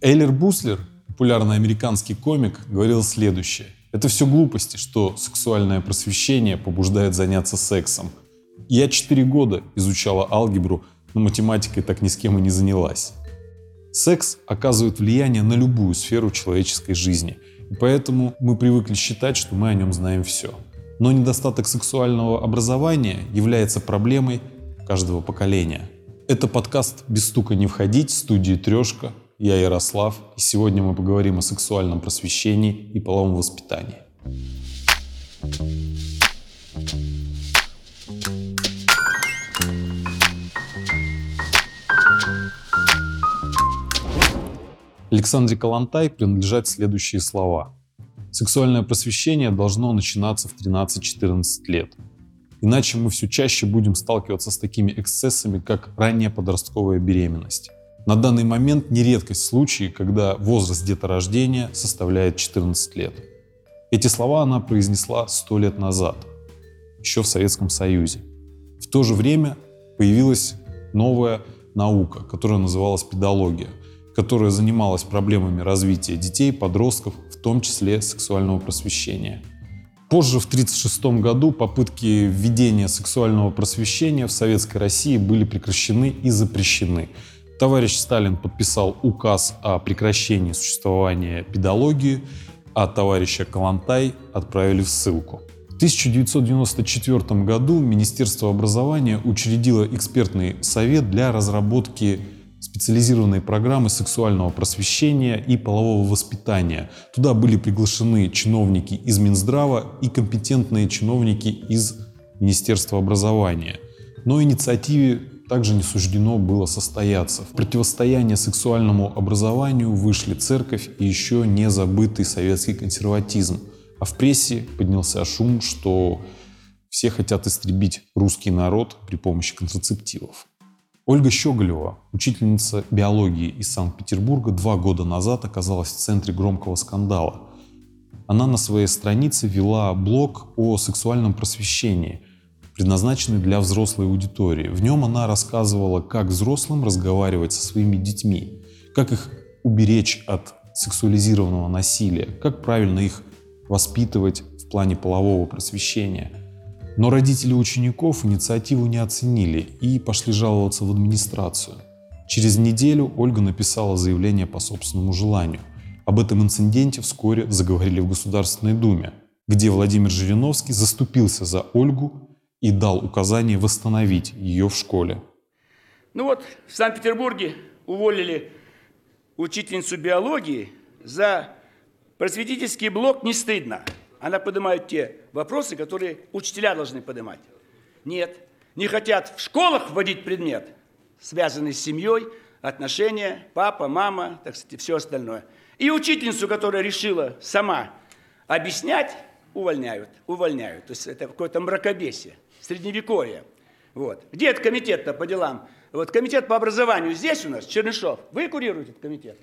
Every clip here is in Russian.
Эйлер Буслер, популярный американский комик, говорил следующее. Это все глупости, что сексуальное просвещение побуждает заняться сексом. Я четыре года изучала алгебру, но математикой так ни с кем и не занялась. Секс оказывает влияние на любую сферу человеческой жизни, и поэтому мы привыкли считать, что мы о нем знаем все. Но недостаток сексуального образования является проблемой каждого поколения. Это подкаст «Без стука не входить» студии «Трешка». Я Ярослав, и сегодня мы поговорим о сексуальном просвещении и половом воспитании. Александре Калантай принадлежат следующие слова. Сексуальное просвещение должно начинаться в 13-14 лет. Иначе мы все чаще будем сталкиваться с такими эксцессами, как ранняя подростковая беременность. На данный момент не редкость случаи, когда возраст деторождения составляет 14 лет. Эти слова она произнесла 100 лет назад, еще в Советском Союзе. В то же время появилась новая наука, которая называлась педология – которая занималась проблемами развития детей, подростков, в том числе сексуального просвещения. Позже, в 1936 году, попытки введения сексуального просвещения в Советской России были прекращены и запрещены. Товарищ Сталин подписал указ о прекращении существования педологии, а товарища Калантай отправили в ссылку. В 1994 году Министерство образования учредило экспертный совет для разработки специализированные программы сексуального просвещения и полового воспитания. Туда были приглашены чиновники из Минздрава и компетентные чиновники из Министерства образования. Но инициативе также не суждено было состояться. В противостояние сексуальному образованию вышли церковь и еще не забытый советский консерватизм. А в прессе поднялся шум, что все хотят истребить русский народ при помощи контрацептивов. Ольга Щеголева, учительница биологии из Санкт-Петербурга, два года назад оказалась в центре громкого скандала. Она на своей странице вела блог о сексуальном просвещении, предназначенный для взрослой аудитории. В нем она рассказывала, как взрослым разговаривать со своими детьми, как их уберечь от сексуализированного насилия, как правильно их воспитывать в плане полового просвещения – но родители учеников инициативу не оценили и пошли жаловаться в администрацию. Через неделю Ольга написала заявление по собственному желанию. Об этом инциденте вскоре заговорили в Государственной Думе, где Владимир Жириновский заступился за Ольгу и дал указание восстановить ее в школе. Ну вот, в Санкт-Петербурге уволили учительницу биологии за просветительский блок «Не стыдно». Она поднимает те вопросы, которые учителя должны поднимать. Нет, не хотят в школах вводить предмет, связанный с семьей, отношения, папа, мама, так сказать, все остальное. И учительницу, которая решила сама объяснять, увольняют, увольняют. То есть это какое-то мракобесие, средневековье. Вот. Где этот комитет-то по делам? Вот комитет по образованию здесь у нас, Чернышов. Вы курируете этот комитет?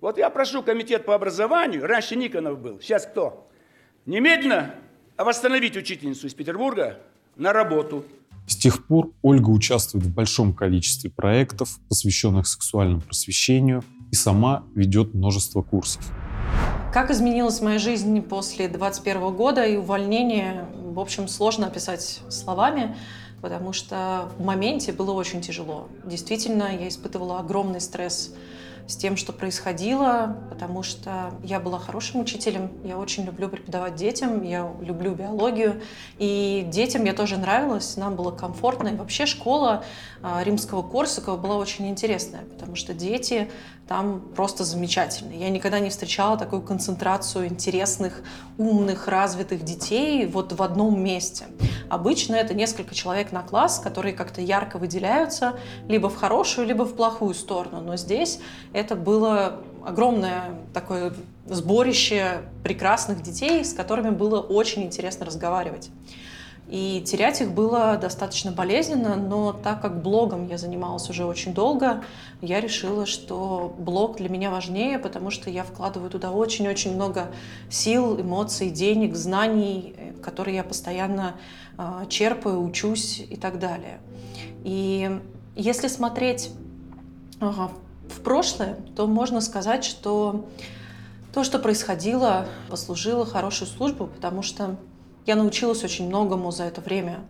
Вот я прошу комитет по образованию, раньше Никонов был, сейчас кто? Немедленно восстановить учительницу из Петербурга на работу. С тех пор Ольга участвует в большом количестве проектов, посвященных сексуальному просвещению, и сама ведет множество курсов. Как изменилась моя жизнь после 21 года и увольнения, в общем, сложно описать словами, потому что в моменте было очень тяжело. Действительно, я испытывала огромный стресс с тем, что происходило, потому что я была хорошим учителем, я очень люблю преподавать детям, я люблю биологию, и детям я тоже нравилась, нам было комфортно, и вообще школа а, римского Корсакова была очень интересная, потому что дети там просто замечательные. Я никогда не встречала такую концентрацию интересных, умных, развитых детей вот в одном месте. Обычно это несколько человек на класс, которые как-то ярко выделяются либо в хорошую, либо в плохую сторону. Но здесь это было огромное такое сборище прекрасных детей, с которыми было очень интересно разговаривать. И терять их было достаточно болезненно, но так как блогом я занималась уже очень долго, я решила, что блог для меня важнее, потому что я вкладываю туда очень-очень много сил, эмоций, денег, знаний, которые я постоянно э, черпаю, учусь и так далее. И если смотреть в прошлое, то можно сказать, что то, что происходило, послужило хорошую службу, потому что я научилась очень многому за это время.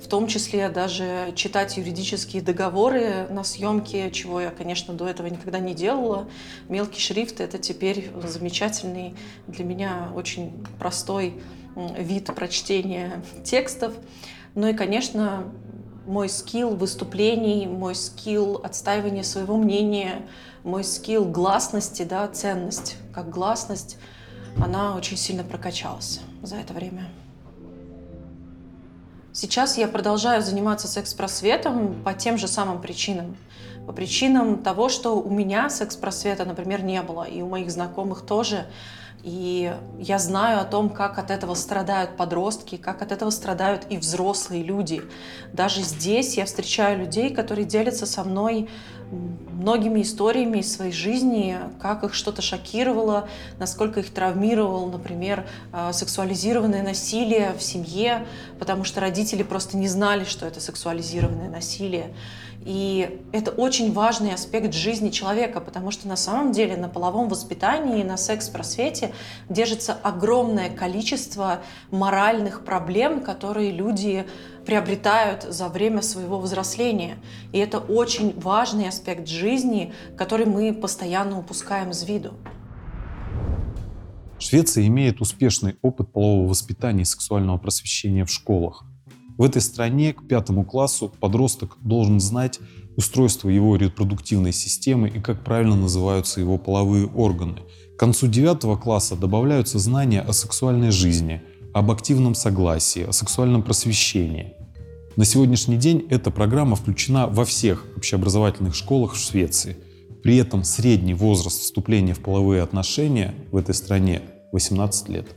В том числе даже читать юридические договоры на съемке, чего я, конечно, до этого никогда не делала. Мелкий шрифт — это теперь замечательный, для меня очень простой вид прочтения текстов. Ну и, конечно, мой скилл выступлений, мой скилл отстаивания своего мнения, мой скилл гласности, да, ценность как гласность, она очень сильно прокачалась за это время. Сейчас я продолжаю заниматься секс-просветом по тем же самым причинам. По причинам того, что у меня секс-просвета, например, не было, и у моих знакомых тоже. И я знаю о том, как от этого страдают подростки, как от этого страдают и взрослые люди. Даже здесь я встречаю людей, которые делятся со мной многими историями из своей жизни, как их что-то шокировало, насколько их травмировало, например, э, сексуализированное насилие в семье, потому что родители просто не знали, что это сексуализированное насилие. И это очень важный аспект жизни человека, потому что на самом деле на половом воспитании, на секс-просвете держится огромное количество моральных проблем, которые люди приобретают за время своего взросления. И это очень важный аспект жизни, который мы постоянно упускаем из виду. Швеция имеет успешный опыт полового воспитания и сексуального просвещения в школах. В этой стране к пятому классу подросток должен знать устройство его репродуктивной системы и как правильно называются его половые органы. К концу девятого класса добавляются знания о сексуальной жизни, об активном согласии, о сексуальном просвещении. На сегодняшний день эта программа включена во всех общеобразовательных школах в Швеции. При этом средний возраст вступления в половые отношения в этой стране 18 лет.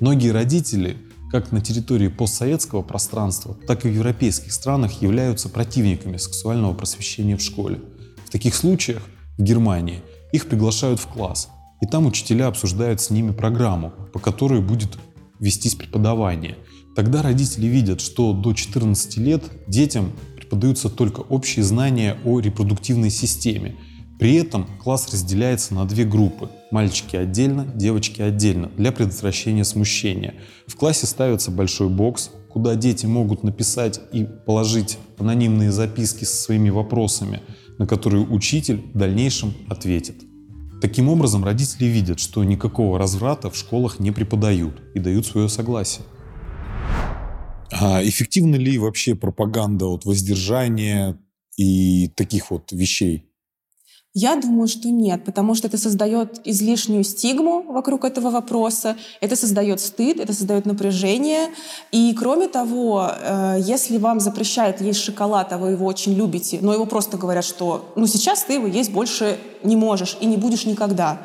Многие родители как на территории постсоветского пространства, так и в европейских странах являются противниками сексуального просвещения в школе. В таких случаях в Германии их приглашают в класс, и там учителя обсуждают с ними программу, по которой будет вестись преподавание. Тогда родители видят, что до 14 лет детям преподаются только общие знания о репродуктивной системе – при этом класс разделяется на две группы – мальчики отдельно, девочки отдельно, для предотвращения смущения. В классе ставится большой бокс, куда дети могут написать и положить анонимные записки со своими вопросами, на которые учитель в дальнейшем ответит. Таким образом, родители видят, что никакого разврата в школах не преподают и дают свое согласие. А эффективна ли вообще пропаганда от воздержания и таких вот вещей? Я думаю, что нет, потому что это создает излишнюю стигму вокруг этого вопроса, это создает стыд, это создает напряжение. И кроме того, э, если вам запрещают есть шоколад, а вы его очень любите, но его просто говорят, что ну сейчас ты его есть больше не можешь и не будешь никогда,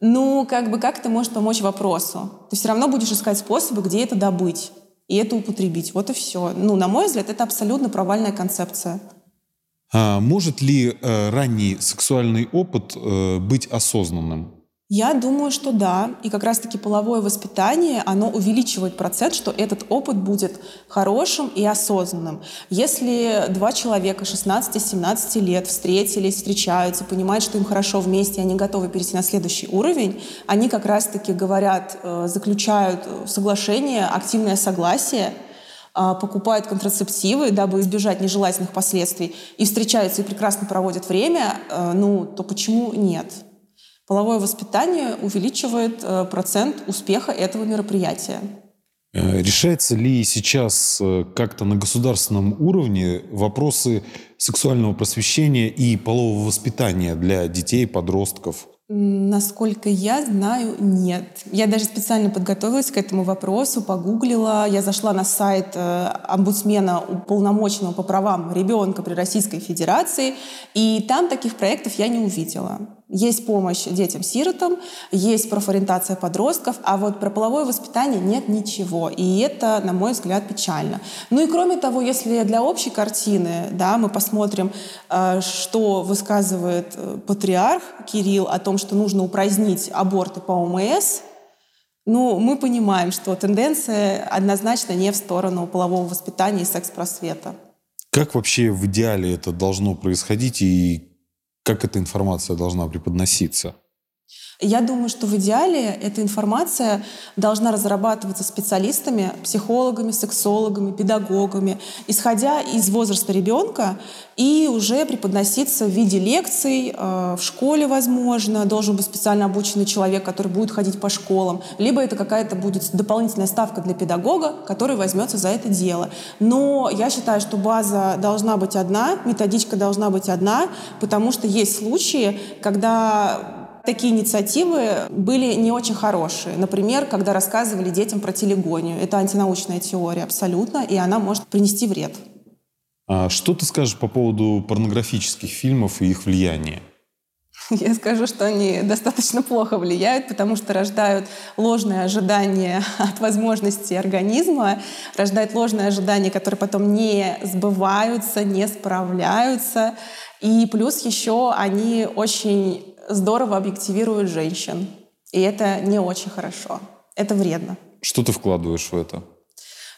ну, как бы, как это может помочь вопросу? Ты все равно будешь искать способы, где это добыть и это употребить. Вот и все. Ну, на мой взгляд, это абсолютно провальная концепция. А может ли э, ранний сексуальный опыт э, быть осознанным? Я думаю, что да. И как раз-таки половое воспитание, оно увеличивает процент, что этот опыт будет хорошим и осознанным. Если два человека 16-17 лет встретились, встречаются, понимают, что им хорошо вместе, они готовы перейти на следующий уровень, они как раз-таки говорят, э, заключают соглашение, активное согласие — покупают контрацептивы, дабы избежать нежелательных последствий, и встречаются и прекрасно проводят время, э, ну, то почему нет? Половое воспитание увеличивает э, процент успеха этого мероприятия. Э, решается ли сейчас как-то на государственном уровне вопросы сексуального просвещения и полового воспитания для детей, подростков? Насколько я знаю, нет. Я даже специально подготовилась к этому вопросу, погуглила. Я зашла на сайт э, омбудсмена уполномоченного по правам ребенка при Российской Федерации, и там таких проектов я не увидела. Есть помощь детям-сиротам, есть профориентация подростков, а вот про половое воспитание нет ничего. И это, на мой взгляд, печально. Ну и кроме того, если для общей картины да, мы посмотрим, э, что высказывает э, патриарх Кирилл о том, что нужно упразднить аборты по ОМС, ну, мы понимаем, что тенденция однозначно не в сторону полового воспитания и секс-просвета. Как вообще в идеале это должно происходить и как эта информация должна преподноситься? Я думаю, что в идеале эта информация должна разрабатываться специалистами, психологами, сексологами, педагогами, исходя из возраста ребенка и уже преподноситься в виде лекций, э, в школе, возможно, должен быть специально обученный человек, который будет ходить по школам, либо это какая-то будет дополнительная ставка для педагога, который возьмется за это дело. Но я считаю, что база должна быть одна, методичка должна быть одна, потому что есть случаи, когда такие инициативы были не очень хорошие. Например, когда рассказывали детям про телегонию. Это антинаучная теория абсолютно, и она может принести вред. А что ты скажешь по поводу порнографических фильмов и их влияния? Я скажу, что они достаточно плохо влияют, потому что рождают ложные ожидания от возможностей организма, рождают ложные ожидания, которые потом не сбываются, не справляются. И плюс еще они очень здорово объективируют женщин. И это не очень хорошо. Это вредно. Что ты вкладываешь в это?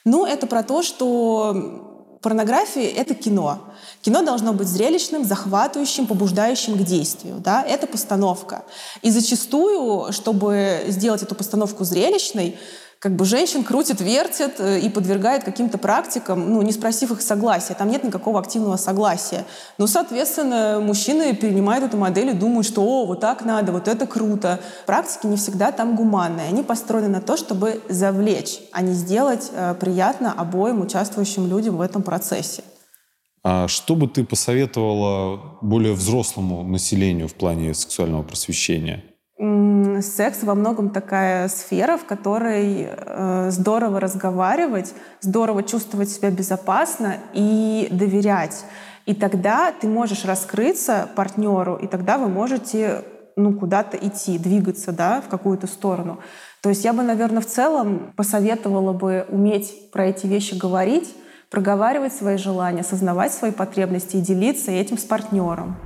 Ну, это про то, что порнография — это кино. Кино должно быть зрелищным, захватывающим, побуждающим к действию. Да? Это постановка. И зачастую, чтобы сделать эту постановку зрелищной, как бы женщин крутит, вертит э, и подвергает каким-то практикам, ну, не спросив их согласия. Там нет никакого активного согласия. Ну, соответственно, мужчины перенимают эту модель и думают, что «О, вот так надо, вот это круто». Практики не всегда там гуманные. Они построены на то, чтобы завлечь, а не сделать э, приятно обоим участвующим людям в этом процессе. А что бы ты посоветовала более взрослому населению в плане сексуального просвещения? Секс во многом такая сфера, в которой э, здорово разговаривать, здорово чувствовать себя безопасно и доверять. И тогда ты можешь раскрыться партнеру, и тогда вы можете ну, куда-то идти, двигаться да, в какую-то сторону. То есть я бы, наверное, в целом посоветовала бы уметь про эти вещи говорить, проговаривать свои желания, осознавать свои потребности и делиться этим с партнером.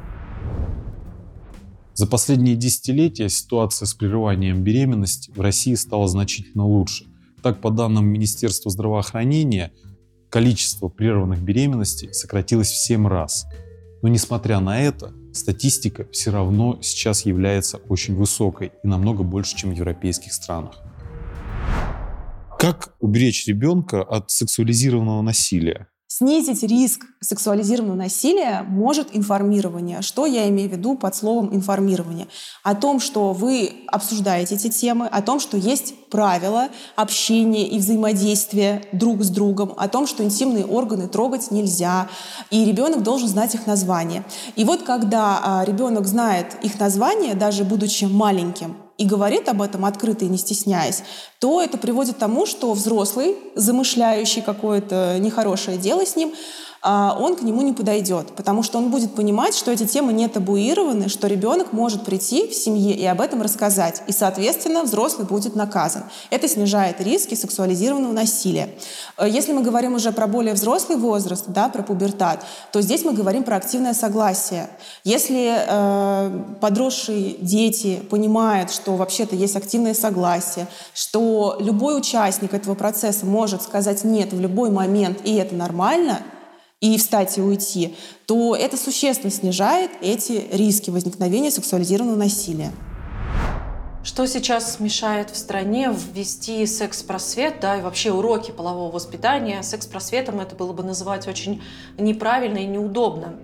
За последние десятилетия ситуация с прерыванием беременности в России стала значительно лучше. Так, по данным Министерства здравоохранения, количество прерванных беременностей сократилось в 7 раз. Но несмотря на это, статистика все равно сейчас является очень высокой и намного больше, чем в европейских странах. Как уберечь ребенка от сексуализированного насилия? Снизить риск сексуализированного насилия может информирование. Что я имею в виду под словом информирование? О том, что вы обсуждаете эти темы, о том, что есть правила общения и взаимодействия друг с другом, о том, что интимные органы трогать нельзя, и ребенок должен знать их название. И вот когда а, ребенок знает их название, даже будучи маленьким, и говорит об этом открыто и не стесняясь, то это приводит к тому, что взрослый, замышляющий какое-то нехорошее дело с ним, он к нему не подойдет, потому что он будет понимать, что эти темы не табуированы, что ребенок может прийти в семье и об этом рассказать, и, соответственно, взрослый будет наказан. Это снижает риски сексуализированного насилия. Э, если мы говорим уже про более взрослый возраст, да, про пубертат, то здесь мы говорим про активное согласие. Если э, подросшие дети понимают, что вообще-то есть активное согласие, что любой участник этого процесса может сказать «нет» в любой момент, и это нормально — и встать и уйти, то это существенно снижает эти риски возникновения сексуализированного насилия. Что сейчас мешает в стране ввести секс-просвет, да, и вообще уроки полового воспитания? Секс-просветом это было бы называть очень неправильно и неудобно,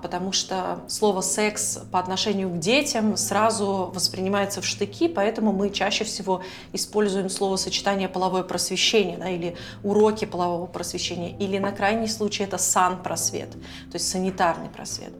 потому что слово «секс» по отношению к детям сразу воспринимается в штыки, поэтому мы чаще всего используем словосочетание «половое просвещение» да, или «уроки полового просвещения», или на крайний случай это «сан-просвет», то есть санитарный просвет.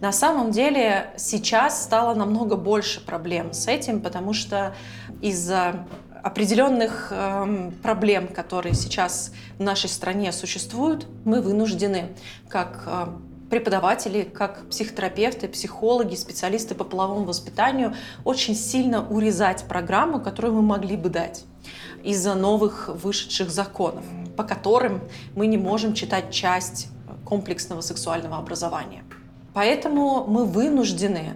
На самом деле сейчас стало намного больше проблем с этим, потому что из-за определенных э, проблем, которые сейчас в нашей стране существуют, мы вынуждены, как э, преподаватели, как психотерапевты, психологи, специалисты по половому воспитанию, очень сильно урезать программу, которую мы могли бы дать из-за новых вышедших законов, по которым мы не можем читать часть комплексного сексуального образования. Поэтому мы вынуждены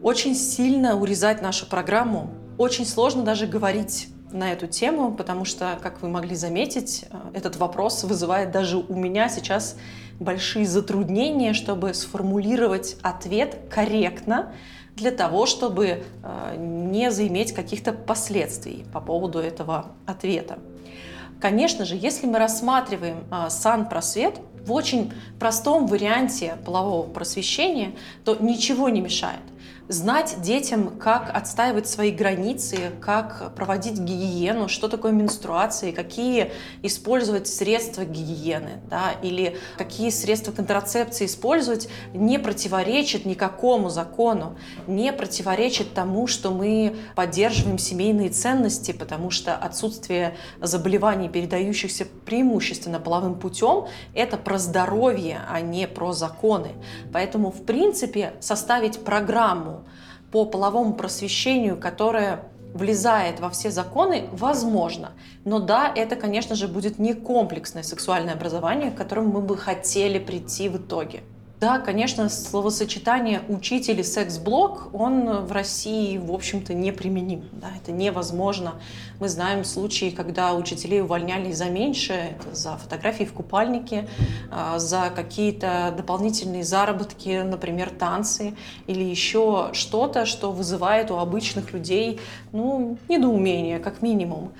очень сильно урезать нашу программу. Очень сложно даже говорить на эту тему, потому что, как вы могли заметить, э, этот вопрос вызывает даже у меня сейчас большие затруднения, чтобы сформулировать ответ корректно для того, чтобы э, не заиметь каких-то последствий по поводу этого ответа. Конечно же, если мы рассматриваем сан-просвет в очень простом варианте полового просвещения, то ничего не мешает – знать детям, как отстаивать свои границы, как проводить гигиену, что такое менструации, какие использовать средства гигиены, да, или какие средства контрацепции использовать, не противоречит никакому закону, не противоречит тому, что мы поддерживаем семейные ценности, потому что отсутствие заболеваний, передающихся преимущественно половым путем, это про здоровье, а не про законы. Поэтому, в принципе, составить программу по половому просвещению, которое влезает во все законы, возможно. Но да, это, конечно же, будет не комплексное сексуальное образование, к которому мы бы хотели прийти в итоге. Да, конечно, словосочетание «учитель» и «секс-блок», он в России, в общем-то, неприменим. Да, это невозможно. Мы знаем случаи, когда учителей увольняли за меньше, это за фотографии в купальнике, а, за какие-то дополнительные заработки, например, танцы или еще что-то, что вызывает у обычных людей ну, недоумение, как минимум.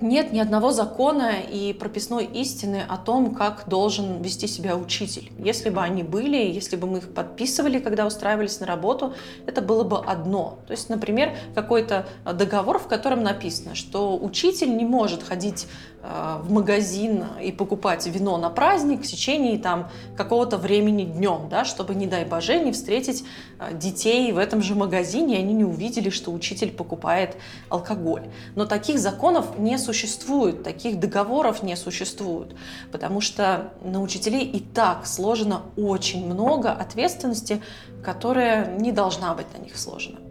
Нет ни одного закона и прописной истины о том, как должен вести себя учитель. Если бы они были, если бы мы их подписывали, когда устраивались на работу, это было бы одно. То есть, например, какой-то договор, в котором написано, что учитель не может ходить в магазин и покупать вино на праздник в течение там какого-то времени днем, да, чтобы, не дай боже, не встретить э, детей в этом же магазине, и они не увидели, что учитель покупает алкоголь. Но таких законов не существует, таких договоров не существует, потому что на учителей и так сложено очень много ответственности, которая не должна быть на них сложена.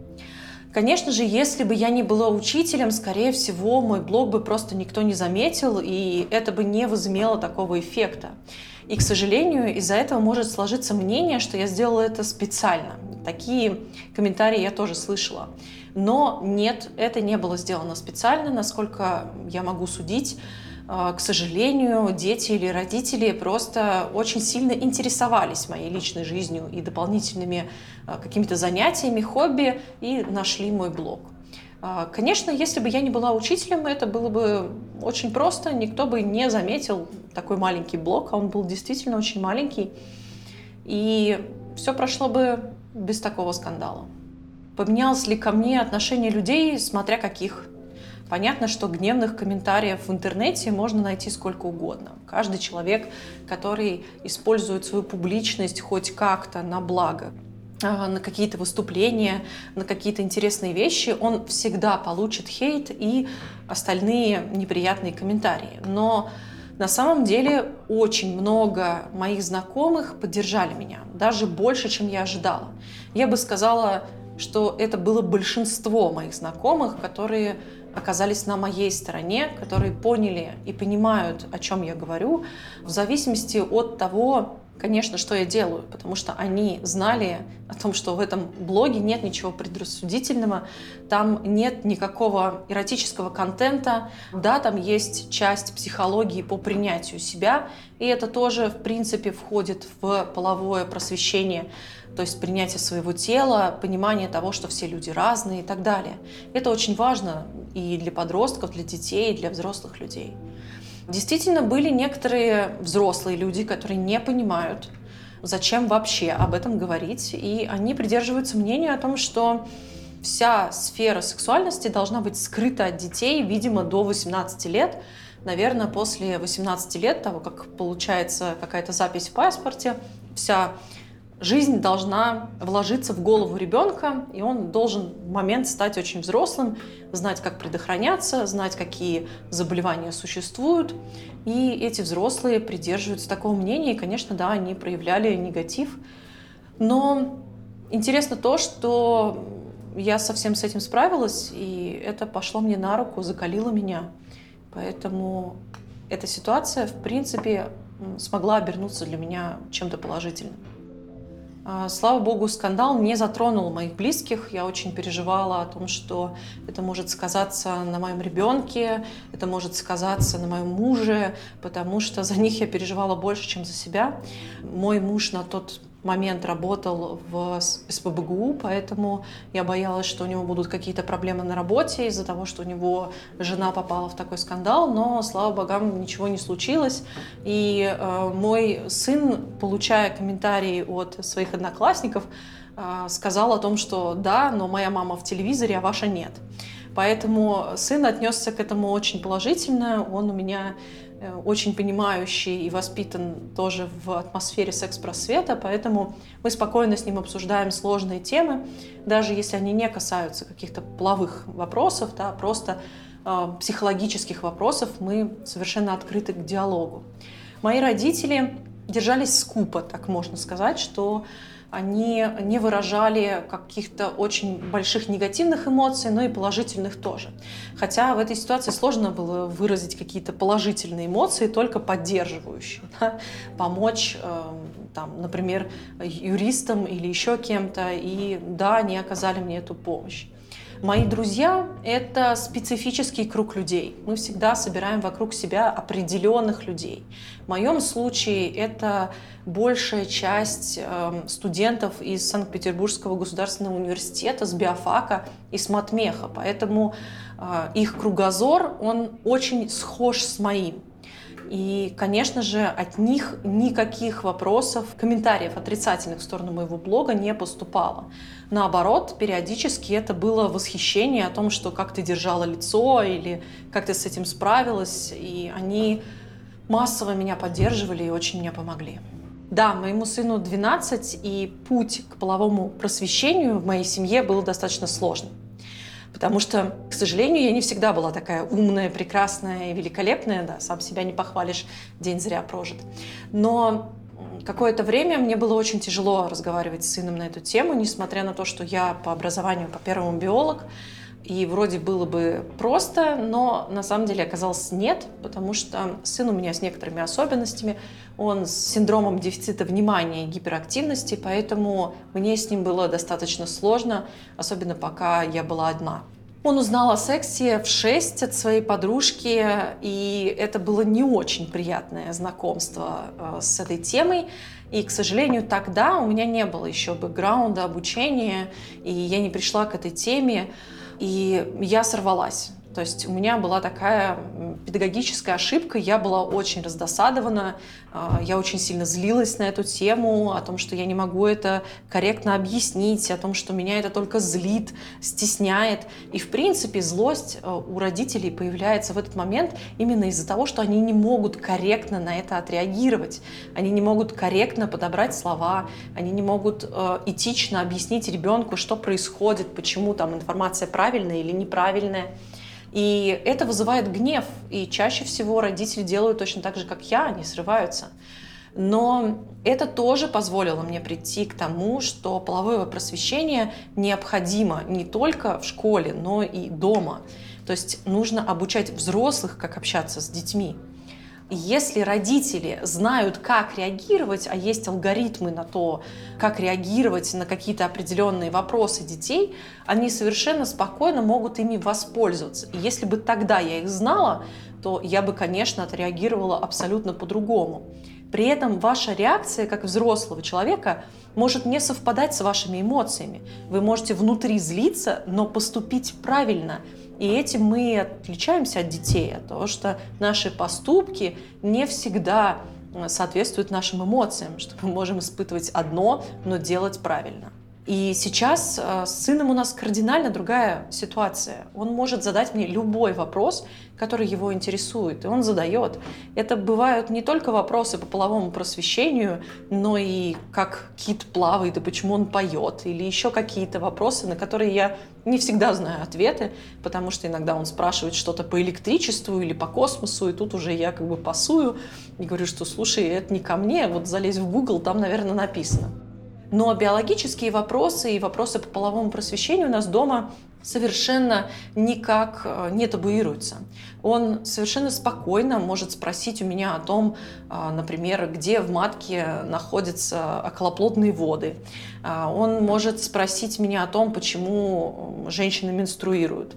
Конечно же, если бы я не была учителем, скорее всего, мой блог бы просто никто не заметил, и это бы не возымело такого эффекта. И, к сожалению, из-за этого может сложиться мнение, что я сделала это специально. Такие комментарии я тоже слышала. Но нет, это не было сделано специально, насколько я могу судить. А, к сожалению, дети или родители просто очень сильно интересовались моей личной жизнью и дополнительными а, какими-то занятиями, хобби и нашли мой блог. А, конечно, если бы я не была учителем, это было бы очень просто, никто бы не заметил такой маленький блог, а он был действительно очень маленький, и все прошло бы без такого скандала. Поменялось ли ко мне отношение людей, смотря каких? Понятно, что гневных комментариев в интернете можно найти сколько угодно. Каждый человек, который использует свою публичность хоть как-то на благо, а, на какие-то выступления, на какие-то интересные вещи, он всегда получит хейт и остальные неприятные комментарии. Но на самом деле очень много моих знакомых поддержали меня, даже больше, чем я ожидала. Я бы сказала, что это было большинство моих знакомых, которые оказались на моей стороне, которые поняли и понимают, о чем я говорю, в зависимости от того, конечно, что я делаю, потому что они знали о том, что в этом блоге нет ничего предрассудительного, там нет никакого эротического контента, да, там есть часть психологии по принятию себя, и это тоже, в принципе, входит в половое просвещение, то есть принятие своего тела, понимание того, что все люди разные и так далее. Это очень важно и для подростков, для детей, и для взрослых людей. Действительно, были некоторые взрослые люди, которые не понимают, зачем вообще об этом говорить, и они придерживаются мнения о том, что вся сфера сексуальности должна быть скрыта от детей, видимо, до 18 лет. Наверное, после 18 лет, того, как получается какая-то запись в паспорте, вся жизнь должна вложиться в голову ребенка, и он должен в момент стать очень взрослым, знать, как предохраняться, знать, какие заболевания существуют. И эти взрослые придерживаются такого мнения, и, конечно, да, они проявляли негатив. Но интересно то, что я совсем с этим справилась, и это пошло мне на руку, закалило меня. Поэтому эта ситуация, в принципе, смогла обернуться для меня чем-то положительным. А, слава богу, скандал не затронул моих близких. Я очень переживала о том, что это может сказаться на моем ребенке, это может сказаться на моем муже, потому что за них я переживала больше, чем за себя. Мой муж на тот момент работал в СПБГУ, поэтому я боялась, что у него будут какие-то проблемы на работе из-за того, что у него жена попала в такой скандал, но, слава богам, ничего не случилось. И э, мой сын, получая комментарии от своих одноклассников, э, сказал о том, что да, но моя мама в телевизоре, а ваша нет. Поэтому сын отнесся к этому очень положительно. Он у меня очень понимающий и воспитан тоже в атмосфере секс-просвета, поэтому мы спокойно с ним обсуждаем сложные темы, даже если они не касаются каких-то половых вопросов, да, просто э, психологических вопросов, мы совершенно открыты к диалогу. Мои родители держались скупо, так можно сказать, что они не выражали каких-то очень больших негативных эмоций, но и положительных тоже. Хотя в этой ситуации сложно было выразить какие-то положительные эмоции, только поддерживающие. Да? Помочь, э, там, например, юристам или еще кем-то. И да, они оказали мне эту помощь. Мои друзья — это специфический круг людей. Мы всегда собираем вокруг себя определенных людей. В моем случае это большая часть э, студентов из Санкт-Петербургского государственного университета, с биофака и с матмеха. Поэтому э, их кругозор, он очень схож с моим. И, конечно же, от них никаких вопросов, комментариев отрицательных в сторону моего блога не поступало. Наоборот, периодически это было восхищение о том, что как ты держала лицо или как ты с этим справилась. И они массово меня поддерживали и очень мне помогли. Да, моему сыну 12, и путь к половому просвещению в моей семье был достаточно сложным. Потому что, к сожалению, я не всегда была такая умная, прекрасная и великолепная. Да, сам себя не похвалишь, день зря прожит. Но какое-то время мне было очень тяжело разговаривать с сыном на эту тему, несмотря на то, что я по образованию, по первому биолог, и вроде было бы просто, но на самом деле оказалось нет, потому что сын у меня с некоторыми особенностями, он с синдромом дефицита внимания и гиперактивности, поэтому мне с ним было достаточно сложно, особенно пока я была одна. Он узнал о сексе в 6 от своей подружки, и это было не очень приятное знакомство э, с этой темой. И, к сожалению, тогда у меня не было еще бэкграунда, обучения, и я не пришла к этой теме. И я сорвалась. То есть у меня была такая педагогическая ошибка, я была очень раздосадована, а, я очень сильно злилась на эту тему, о том, что я не могу это корректно объяснить, о том, что меня это только злит, стесняет. И, в принципе, злость а, у родителей появляется в этот момент именно из-за того, что они не могут корректно на это отреагировать. Они не могут корректно подобрать слова, они не могут а, этично объяснить ребенку, что происходит, почему там информация правильная или неправильная. И это вызывает гнев, и чаще всего родители делают точно так же, как я, они срываются. Но это тоже позволило мне прийти к тому, что половое просвещение необходимо не только в школе, но и дома. То есть нужно обучать взрослых, как общаться с детьми. Если родители знают, как реагировать, а есть алгоритмы на то, как реагировать на какие-то определенные вопросы детей, они совершенно спокойно могут ими воспользоваться. И если бы тогда я их знала, то я бы, конечно, отреагировала абсолютно по-другому. При этом ваша реакция как взрослого человека может не совпадать с вашими эмоциями. Вы можете внутри злиться, но поступить правильно – и этим мы отличаемся от детей, от того, что наши поступки не всегда э, соответствуют нашим эмоциям, что мы можем испытывать одно, но делать правильно. И сейчас э, с сыном у нас кардинально другая ситуация. Он может задать мне любой вопрос, который его интересует, и он задает. Это бывают не только вопросы по половому просвещению, но и как кит плавает, и почему он поет, или еще какие-то вопросы, на которые я не всегда знаю ответы, потому что иногда он спрашивает что-то по электричеству или по космосу, и тут уже я как бы пасую и говорю, что слушай, это не ко мне, вот залезь в Google, там, наверное, написано. Но биологические вопросы и вопросы по половому просвещению у нас дома совершенно никак э, не табуируется. Он совершенно спокойно может спросить у меня о том, э, например, где в матке находятся околоплодные воды. Э, он может спросить меня о том, почему женщины менструируют.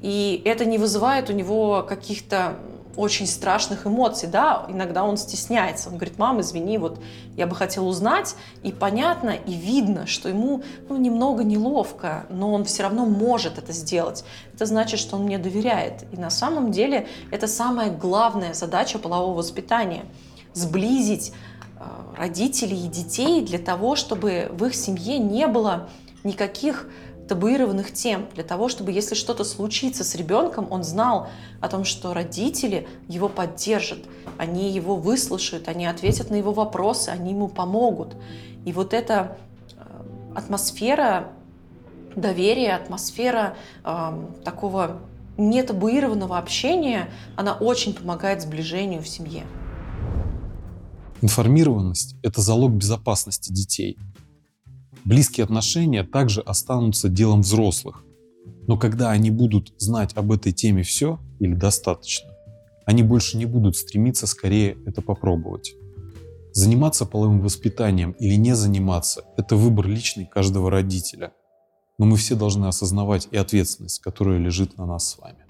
И это не вызывает у него каких-то очень страшных эмоций, да, иногда он стесняется, он говорит, мам, извини, вот я бы хотел узнать, и понятно, и видно, что ему ну, немного неловко, но он все равно может это сделать. Это значит, что он мне доверяет. И на самом деле это самая главная задача полового воспитания – сблизить э, родителей и детей для того, чтобы в их семье не было никаких табуированных тем, для того, чтобы если что-то случится с ребенком, он знал о том, что родители его поддержат, они его выслушают, они ответят на его вопросы, они ему помогут. И вот эта э, атмосфера доверия, атмосфера э, такого нетабуированного общения, она очень помогает сближению в семье. Информированность – это залог безопасности детей – Близкие отношения также останутся делом взрослых. Но когда они будут знать об этой теме все или достаточно, они больше не будут стремиться скорее это попробовать. Заниматься половым воспитанием или не заниматься – это выбор личный каждого родителя. Но мы все должны осознавать и ответственность, которая лежит на нас с вами.